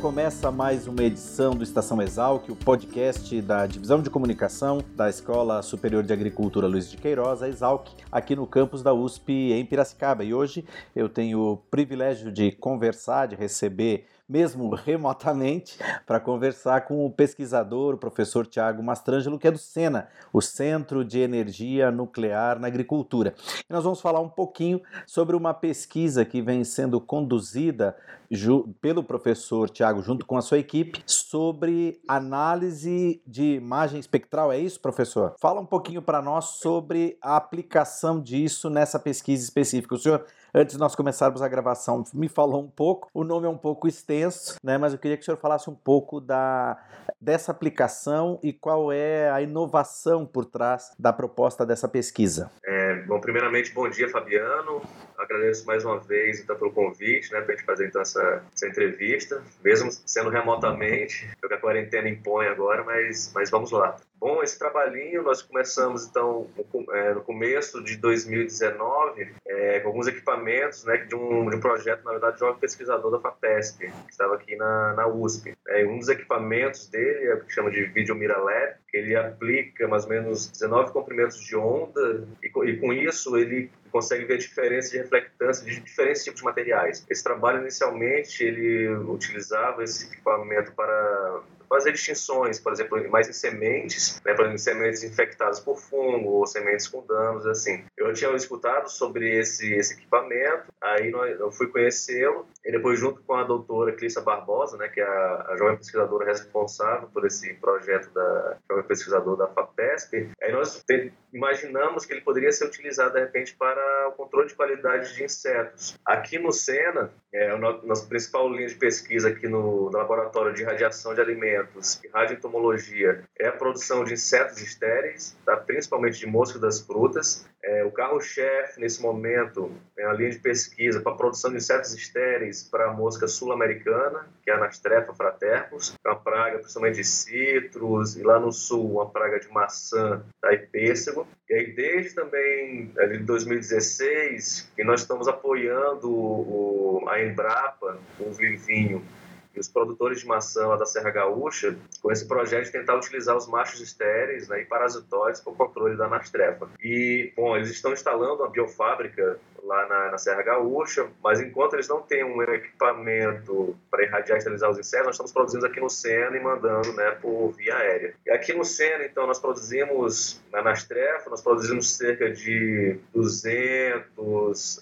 Começa mais uma edição do Estação Exalc, o podcast da Divisão de Comunicação da Escola Superior de Agricultura Luiz de Queiroz, a Exalc, aqui no campus da USP em Piracicaba. E hoje eu tenho o privilégio de conversar, de receber mesmo remotamente, para conversar com o pesquisador, o professor Tiago Mastrangelo, que é do SENA, o Centro de Energia Nuclear na Agricultura. E nós vamos falar um pouquinho sobre uma pesquisa que vem sendo conduzida pelo professor Tiago, junto com a sua equipe, sobre análise de imagem espectral. É isso, professor? Fala um pouquinho para nós sobre a aplicação disso nessa pesquisa específica. O senhor antes de nós começarmos a gravação, me falou um pouco. O nome é um pouco extenso, né? Mas eu queria que o senhor falasse um pouco da, dessa aplicação e qual é a inovação por trás da proposta dessa pesquisa. É, bom, primeiramente, bom dia, Fabiano. Agradeço mais uma vez então, pelo convite, né, para a gente fazer então essa, essa entrevista, mesmo sendo remotamente, porque a quarentena impõe agora, mas, mas vamos lá. Bom, esse trabalhinho nós começamos então no, é, começo de 2019 é, com alguns equipamentos né, de, um, de um projeto, na verdade, de um pesquisador da FAPESP, que estava aqui na, na USP. É, um dos equipamentos dele é o que chama de Video Mira Lab, que ele aplica mais ou menos 19 comprimentos de onda e, e com isso ele consegue ver a diferença de reflectância de diferentes tipos de materiais. Esse trabalho inicialmente ele utilizava esse equipamento para fazer distinções, por exemplo, mais em sementes, né, por exemplo, sementes infectadas por fungo ou sementes com danos, assim. Eu tinha escutado sobre esse, esse equipamento, aí eu fui conhecê-lo, e depois junto com a doutora Clícia Barbosa, né, que é a, a jovem pesquisadora responsável por esse projeto da jovem pesquisadora da FAPESP, aí nós imaginamos que ele poderia ser utilizado de repente para o controle de qualidade de insetos. Aqui no Sena, é, a nossa principal linha de pesquisa aqui no, no laboratório de radiação de alimentos e radioentomologia é a produção de insetos estéreis, tá? principalmente de mosca das frutas. É, o carro-chefe, nesse momento, é a linha de pesquisa para produção de insetos estéreis para a mosca sul-americana, que é a Anastrefa fratercus, é uma praga principalmente de citros, e lá no sul, uma praga de maçã tá? e pêssego. E aí, desde também de 2016, que nós estamos apoiando o, a Embrapa, o Vivinho, e os produtores de maçã lá da Serra Gaúcha com esse projeto de tentar utilizar os machos estéreis né, e parasitóides para o controle da anastrefa. E, bom, eles estão instalando uma biofábrica lá na, na, Serra Gaúcha, mas enquanto eles não têm um equipamento para irradiar e esterilizar os insetos, nós estamos produzindo aqui no Sena e mandando né, por via aérea. E aqui no Sena, então, nós produzimos, na Nastrefa, nós produzimos cerca de 200,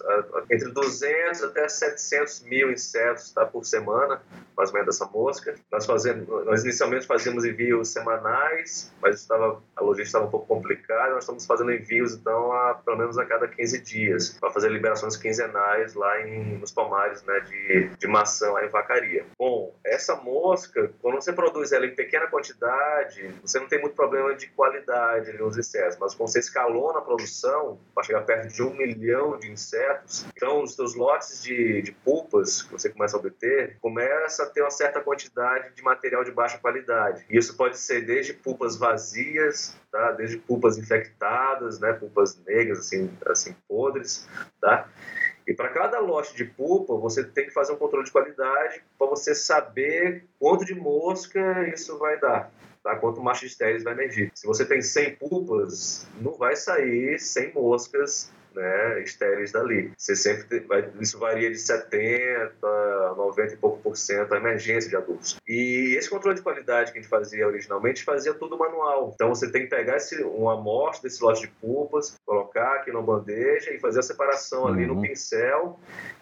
entre 200 até 700 mil insetos tá, por semana, mais ou menos dessa mosca. Nós, fazemos, nós inicialmente fazíamos envios semanais, mas estava, a logística estava um pouco complicada, nós estamos fazendo envios, então, a, pelo menos a cada 15 dias, para fazer liberações quinzenais lá em, nos pomares né, de, de maçã lá em Vacaria. Bom, essa mosca, quando você produz ela em pequena quantidade, você não tem muito problema de qualidade nos insetos, mas quando você escalou na produção, para chegar perto de um milhão de insetos, então os seus lotes de, de pulpas que você começa a obter, começa a ter uma certa quantidade de material de baixa qualidade. E isso pode ser desde pulpas vazias, tá? desde pulpas infectadas, né? pulpas negras, assim, assim podres, tá? E para cada lote de pulpa, você tem que fazer um controle de qualidade para você saber quanto de mosca isso vai dar. Tá? Quanto macho estéreis vai emergir. Se você tem 100 pulpas, não vai sair 100 moscas né, estéreis dali. Você sempre isso varia de 70, 90 e pouco por cento a emergência de adultos. E esse controle de qualidade que a gente fazia originalmente fazia tudo manual. Então você tem que pegar esse, uma amostra desse lote de pulpas, colocar aqui na bandeja e fazer a separação uhum. ali no uhum. pincel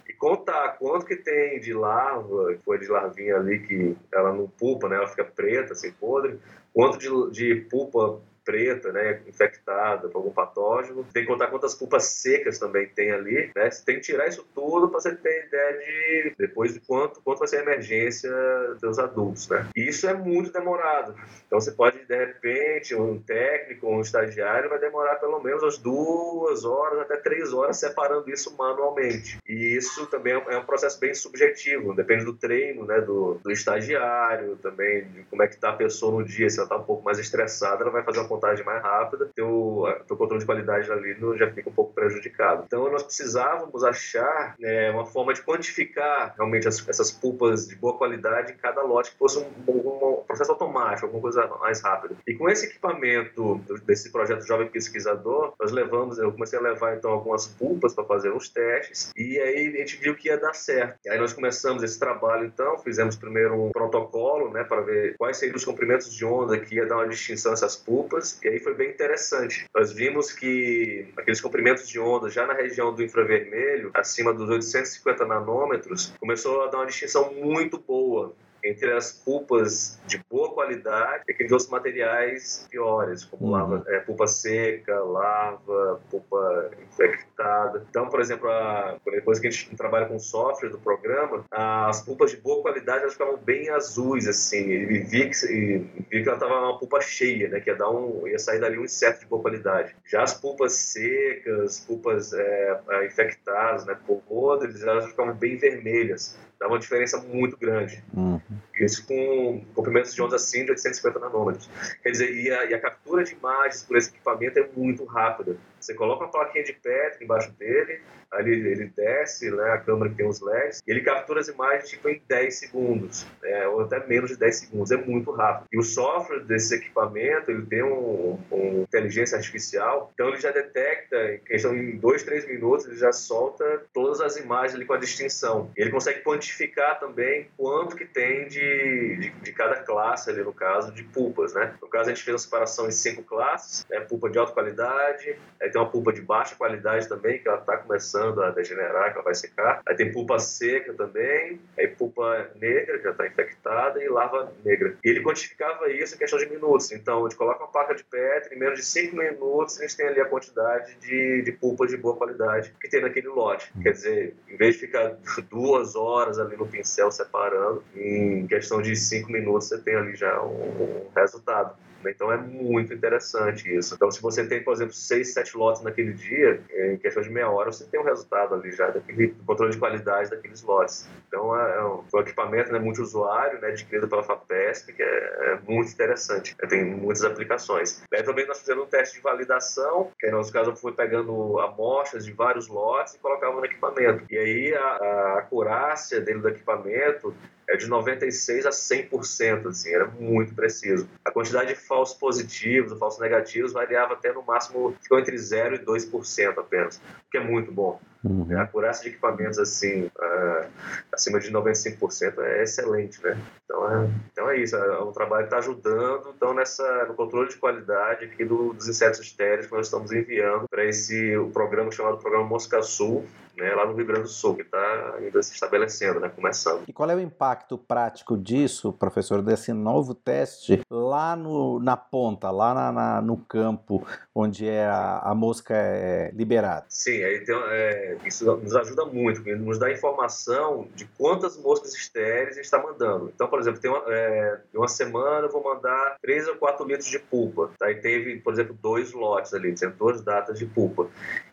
e contar quanto que tem de larva, foi de larvinha ali que ela não pulpa, né, ela fica preta, assim, podre, quanto de, de pulpa preta, né, infectada por algum patógeno. Tem que contar quantas pulpas secas também tem ali, né? Você tem que tirar isso tudo para você ter ideia de depois de quanto, quanto vai ser a emergência dos adultos, né? E isso é muito demorado. Então você pode, de repente, um técnico, um estagiário vai demorar pelo menos umas duas horas até três horas separando isso manualmente. E isso também é um processo bem subjetivo, depende do treino, né, do, do estagiário, também de como é que está a pessoa no dia, se ela está um pouco mais estressada, ela vai fazer uma contagem mais rápida, teu, teu controle de qualidade ali já fica um pouco prejudicado. Então nós precisávamos achar né, uma forma de quantificar realmente as, essas pulpas de boa qualidade em cada lote que fosse um, um, um, processo automático, alguma coisa mais rápida. E com esse equipamento desse projeto Jovem Pesquisador, nós levamos, eu comecei a levar então algumas pulpas para fazer uns testes e aí a gente viu que ia dar certo. E aí nós começamos esse trabalho então, fizemos primeiro um protocolo, né, para ver quais seriam os comprimentos de onda que ia dar uma distinção a essas pulpas e aí foi bem interessante. Nós vimos que aqueles comprimentos de onda já na região do infravermelho, acima dos 850 nanômetros, começou a dar uma distinção muito boa entre as pulpas de boa qualidade e aqueles outros materiais piores, como uhum. lava, é, pulpa seca, lava, pulpa infectada. Então, por exemplo, a, depois que a gente trabalha com software do programa, as pulpas de boa qualidade elas ficavam bem azuis, assim, e vi que, e vi que ela estava uma pulpa cheia, né, que ia, dar um, ia sair dali um inseto de boa qualidade. Já as pulpas secas, pulpas é, é infectadas, né, podres, elas ficavam bem vermelhas dá uma diferença muito grande. Uhum. Isso com comprimentos de ondas assim de 850 nanômetros. Quer dizer, e a, e a, captura de imagens por esse equipamento é muito rápida. Você coloca uma plaquinha de Petri embaixo dele, ali ele desce, né, a câmera que tem os LEDs, ele captura as imagens tipo em 10 segundos, né, ou até menos de 10 segundos, é muito rápido. E o software desse equipamento, ele tem um, um inteligência artificial, então ele já detecta, em questão em 2, 3 minutos, ele já solta todas as imagens ali com a distinção. Ele consegue quantificar também quanto que tem de, de, de cada classe ali, no caso, de pulpas, né? No caso, a gente fez uma separação em cinco classes, né, pulpa de alta qualidade, tem uma pulpa de baixa qualidade também, que ela está começando a degenerar, que ela vai secar. Aí tem pulpa seca também, aí pulpa negra, que já está infectada, e larva negra. E ele quantificava isso em questão de minutos. Então, a gente coloca uma placa de Petri, em menos de 5 minutos, a gente tem ali a quantidade de, de pulpa de boa qualidade que tem naquele lote. Quer dizer, em vez de ficar duas horas ali no pincel separando, em questão de 5 minutos você tem ali já um, um resultado. Então é muito interessante isso. Então, se você tem, por exemplo, seis, sete lotes naquele dia, em questão de meia hora, você tem um resultado ali já daquele controle de qualidade daqueles lotes. Então, é, é um, um equipamento né, multiusuário, né, adquirido pela FAPESP, que é, é muito interessante. É, tem muitas aplicações. Também nós fizemos um teste de validação, que no nosso caso fui pegando amostras de vários lotes e colocava no equipamento. E aí a, a acurácia dele do equipamento é de 96% a 100%, assim, era muito preciso. A quantidade de falsos positivos falsos negativos variava até no máximo, ficou entre 0% e 2% apenas, o que é muito bom. Uhum. A acurácia de equipamentos assim, uh, acima de 95% é excelente, né? Então é, então é isso, é um trabalho que está ajudando então, nessa, no controle de qualidade aqui do, dos insetos estéreis que nós estamos enviando para esse o programa chamado Programa Mosca Sul, né, lá no Rio Grande do Sul, que está ainda se estabelecendo, né, começando. E qual é o impacto prático disso, professor, desse novo teste lá no, na ponta, lá na, na, no campo, onde é a, a mosca é liberada? Sim, aí tem, é, isso nos ajuda muito, nos dá informação de quantas moscas estéreis a gente está mandando. Então, por exemplo, tem uma, é, uma semana eu vou mandar 3 ou 4 litros de pulpa. Tá? E teve, por exemplo, dois lotes ali, duas datas de pulpa.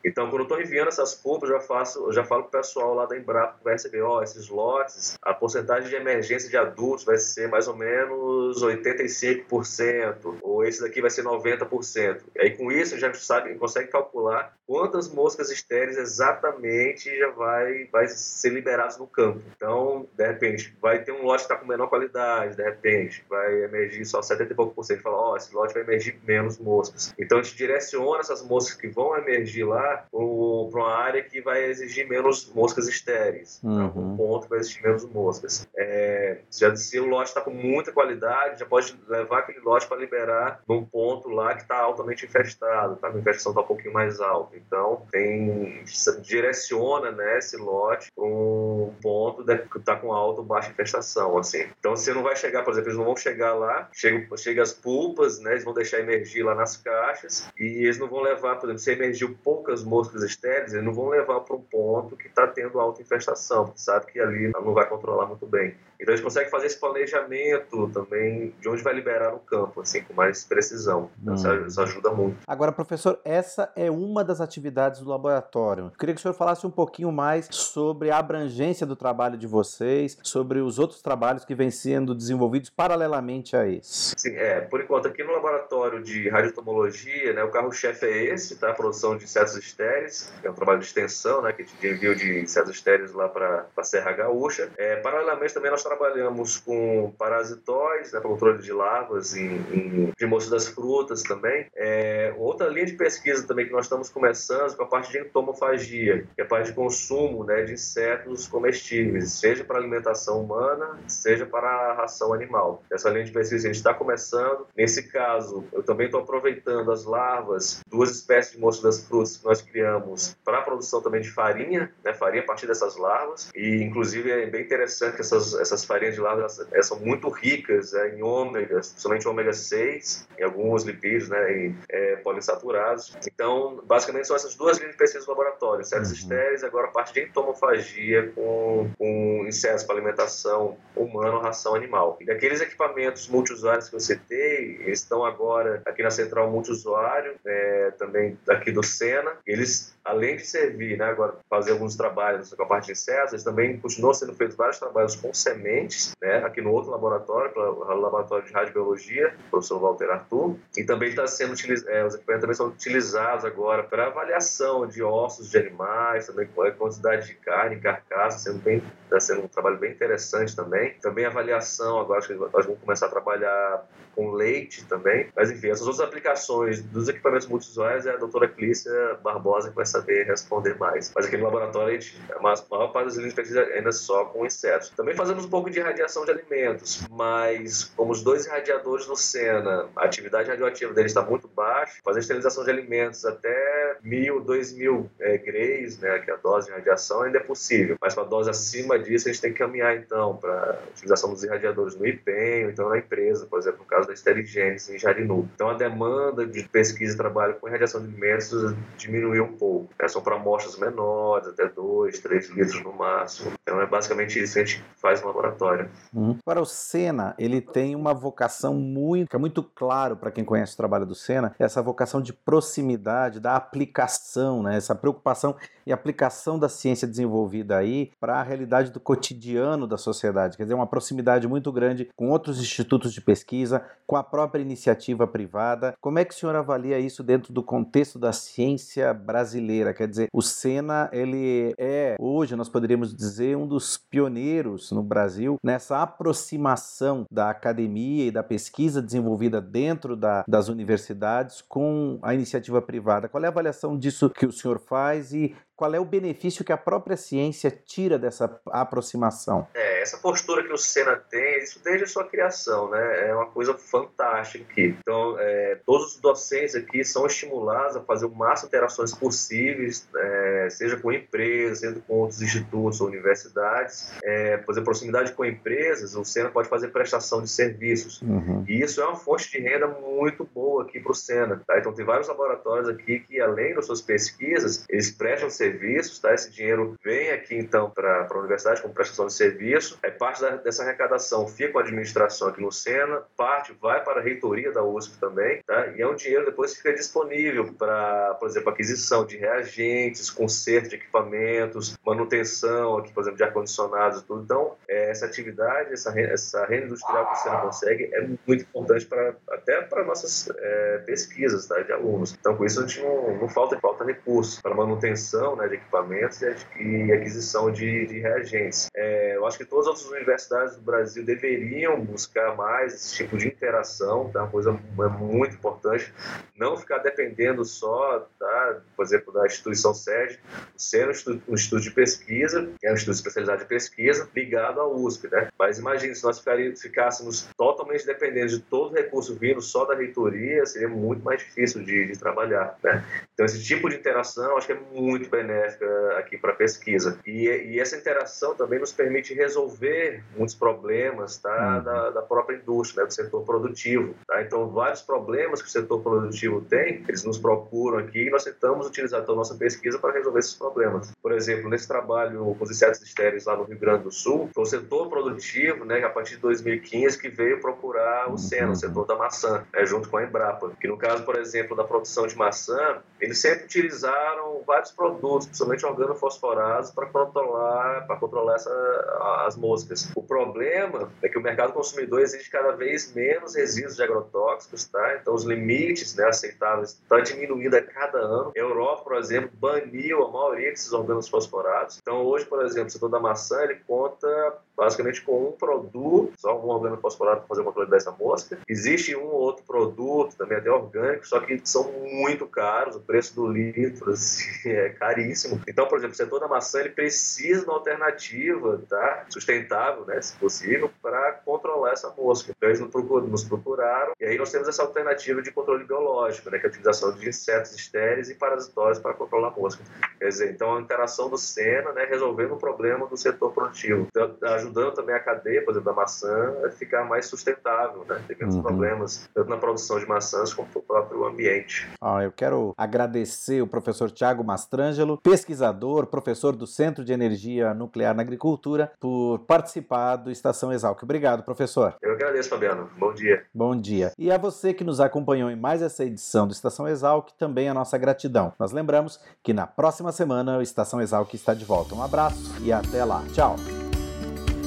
Então, quando eu estou enviando essas pulpas, eu já faço eu já falo pro pessoal lá da Embrapa que vai receber, ó, esses lotes, a porcentagem de emergência de adultos vai ser mais ou menos 85%, ou esse daqui vai ser 90%. E aí com isso já sabe, consegue calcular quantas moscas estéreis exatamente já vai, vai ser liberadas no campo. Então, de repente, vai ter um lote que está com menor qualidade, de repente, vai emergir só 70 e pouco por cento. Fala, ó, oh, esse lote vai emergir menos moscas. Então, a gente direciona essas moscas que vão emergir lá para uma área que vai exigir menos moscas estéreis. Uhum. Um ponto vai exigir menos moscas. É, já, se o lote está com muita qualidade, já pode levar aquele lote para liberar num ponto lá que está altamente infestado, tá? a infestação está um pouquinho mais alta. então tem direciona né, esse lote para um ponto que está com alta ou baixa infestação. Assim. Então você não vai chegar, por exemplo, eles não vão chegar lá, chega, chega as pulpas, né, eles vão deixar emergir lá nas caixas e eles não vão levar, por exemplo, se emergiu poucas moscas estéreis, eles não vão levar para um ponto que está tendo alta infestação, porque sabe que ali não vai controlar muito bem. Então a gente consegue fazer esse planejamento também de onde vai liberar no campo, assim, com mais precisão. Então, hum. Isso ajuda muito. Agora, professor, essa é uma das atividades do laboratório. Eu queria que o senhor falasse um pouquinho mais sobre a abrangência do trabalho de vocês, sobre os outros trabalhos que vêm sendo desenvolvidos paralelamente a esse. Sim, é. Por enquanto, aqui no laboratório de radiotomologia, né, o carro-chefe é esse, tá? A produção de insetos estéreis, é um trabalho de extensão, né, que de envio de insetos estéreis lá para a Serra Gaúcha. É, paralelamente, também nós trabalhamos com parasitóides, né, controle de larvas em, de moço das frutas também. É, outra linha de pesquisa também que nós estamos começando com a parte de entomofagia, que é a parte de consumo né, de insetos comestíveis, seja para alimentação humana, seja para a ração animal. Essa linha de pesquisa a gente está começando. Nesse caso, eu também estou aproveitando as larvas, duas espécies de moço das frutas que nós criamos para a produção também de farinha, né, farinha a partir dessas larvas. E, inclusive, é bem interessante que essas, essas essas farinhas de larvas elas, são muito ricas é, em ômegas, principalmente ômega 6, em alguns lipídios, né, em é, poliinsaturados. Então, basicamente são essas duas linhas de pesquisa do laboratório, insetos uhum. estéreis, agora a parte de entomofagia com, com insetos para alimentação humana ou ração animal. E aqueles equipamentos multiusuários que eu citei, estão agora aqui na central multiusuário, é, também aqui do Sena, eles além de servir, né, agora fazer alguns trabalhos com a parte de insetos, também continuam sendo feitos vários trabalhos com sementes, né, aqui no outro laboratório, o laboratório de radiobiologia, professor Walter Arthur, e também está sendo é, os equipamentos também são utilizados agora para avaliação de ossos de animais, também quantidade de carne, carcaça, sendo bem, está sendo um trabalho bem interessante também. Também avaliação, agora acho que nós vamos começar a trabalhar com leite também. Mas enfim, essas outras aplicações dos equipamentos multivisuais é a doutora Clícia Barbosa que vai saber responder mais. Mas aqui no laboratório, a, gente, a maior parte das linhas de pesquisa ainda só com insetos. Também fazemos um pouco de radiação de alimentos, mas como os dois irradiadores no Sena, a atividade radioativa deles está muito baixa, fazer esterilização de alimentos até mil, dois mil é, grays, né, que é a dose de radiação, ainda é possível. Mas para a dose acima disso, a gente tem que caminhar então para a utilização dos irradiadores no IPEM, ou então na empresa, por exemplo, no caso da Esteligênese em Jarinu. Então a demanda de pesquisa e trabalho com irradiação de alimentos diminuiu um pouco. É, são para amostras menores, até 2, 3 litros no máximo. Então é basicamente isso que a gente faz no laboratório. Uhum. Agora o Sena, ele tem uma vocação muito, é muito claro para quem conhece o trabalho do Sena, essa vocação de proximidade, da aplicação, né? essa preocupação e aplicação da ciência desenvolvida aí para a realidade do cotidiano da sociedade. Quer dizer, uma proximidade muito grande com outros institutos de pesquisa, com a própria iniciativa privada. Como é que o senhor avalia isso dentro do contexto da ciência brasileira? Quer dizer, o Sena, ele é, hoje nós poderíamos dizer, um dos pioneiros no Brasil nessa aproximação da academia e da pesquisa desenvolvida dentro da, das universidades com a iniciativa privada. Qual é a avaliação disso que o senhor faz e qual é o benefício que a própria ciência tira dessa aproximação? É, essa postura que o Senna tem, isso desde a sua criação, né? É uma coisa fantástica aqui. Então, é, todos os docentes aqui são estimulados a fazer o máximo de interações possíveis, é, seja com empresas, seja com outros institutos ou universidades. É, por exemplo, proximidade com empresas, o Senna pode fazer prestação de serviços. Uhum. E isso é uma fonte de renda muito boa aqui para o Senna. Tá? Então, tem vários laboratórios aqui que, além das suas pesquisas, eles prestam serviços tá? Esse dinheiro vem aqui então para a universidade como prestação de serviço. Aí parte da, dessa arrecadação fica com a administração aqui no Sena, parte vai para a reitoria da USP também, tá? E é um dinheiro depois fica disponível para, por exemplo, aquisição de reagentes, conserto de equipamentos, manutenção aqui, por exemplo, de ar-condicionados e tudo. Então, é, essa atividade, essa, essa renda industrial que o Sena consegue é muito importante para até para nossas é, pesquisas tá, de alunos. Então, com isso a gente não, não falta falta recursos para manutenção né, de equipamentos e aquisição de, de reagentes. É, eu acho que todas as outras universidades do Brasil deveriam buscar mais esse tipo de interação, tá? uma coisa é muito importante, não ficar dependendo só, tá, por exemplo, da instituição sede, ser um instituto, um instituto de pesquisa, que é um instituto especializado de pesquisa, ligado à USP. Né? Mas imagine, se nós ficássemos totalmente dependentes de todo recurso vindo só da reitoria, seria muito mais difícil de, de trabalhar. Né? Então, esse tipo de interação acho que é muito benéfica aqui para a pesquisa. E, e, essa interação também nos permite resolver muitos problemas tá, uhum. da, da, própria indústria, né, do setor produtivo. Tá? Então, vários problemas que o setor produtivo tem, eles nos procuram aqui e nós tentamos utilizar a nossa pesquisa para resolver esses problemas. Por exemplo, nesse trabalho com os insetos estéreis lá no Rio Grande do Sul, foi o setor produtivo, né, a partir de 2015, que veio procurar o SENA, o setor da maçã, né, junto com a Embrapa. Que no caso, por exemplo, da produção de maçã, eles sempre utilizaram vários produtos, principalmente organofosforados, para controlar, para controlar essa, as moscas. O problema é que o mercado consumidor exige cada vez menos resíduos de agrotóxicos, tá? Então os limites né, aceitáveis estão diminuindo a cada ano. A Europa, por exemplo, baniu a maioria desses organofosforados. Então hoje, por exemplo, o setor da maçã ele conta basicamente com um produto, só um organofosforado para fazer o controle dessa mosca. Existe um ou outro produto, também até orgânico, só que são muito caros, o preço do litro assim, é caríssimo. Então, por exemplo, o setor da maçã ele precisa de uma alternativa tá? sustentável, né, se possível, para controlar essa mosca. Então, eles nos procuraram e aí nós temos essa alternativa de controle biológico, né, que é a utilização de insetos estéreis e parasitórios para controlar a mosca. Quer dizer, então a interação do SENA, né, resolvendo o problema do setor produtivo. Então, ajudando também a cadeia, por exemplo, da maçã a ficar mais sustentável, né? Ter menos uhum. problemas, tanto na produção de maçãs como no próprio ambiente. Ah, eu quero agradecer o professor Tiago Mastrangelo, pesquisador, professor do Centro de Energia Nuclear na Agricultura, por participar do Estação Exalc. Obrigado, professor. Eu agradeço, Fabiano. Bom dia. Bom dia. E a você que nos acompanhou em mais essa edição do Estação Exalc, também a nossa gratidão. Nós lembramos que na próxima semana o Estação Exalc está de volta. Um abraço e até lá. Tchau.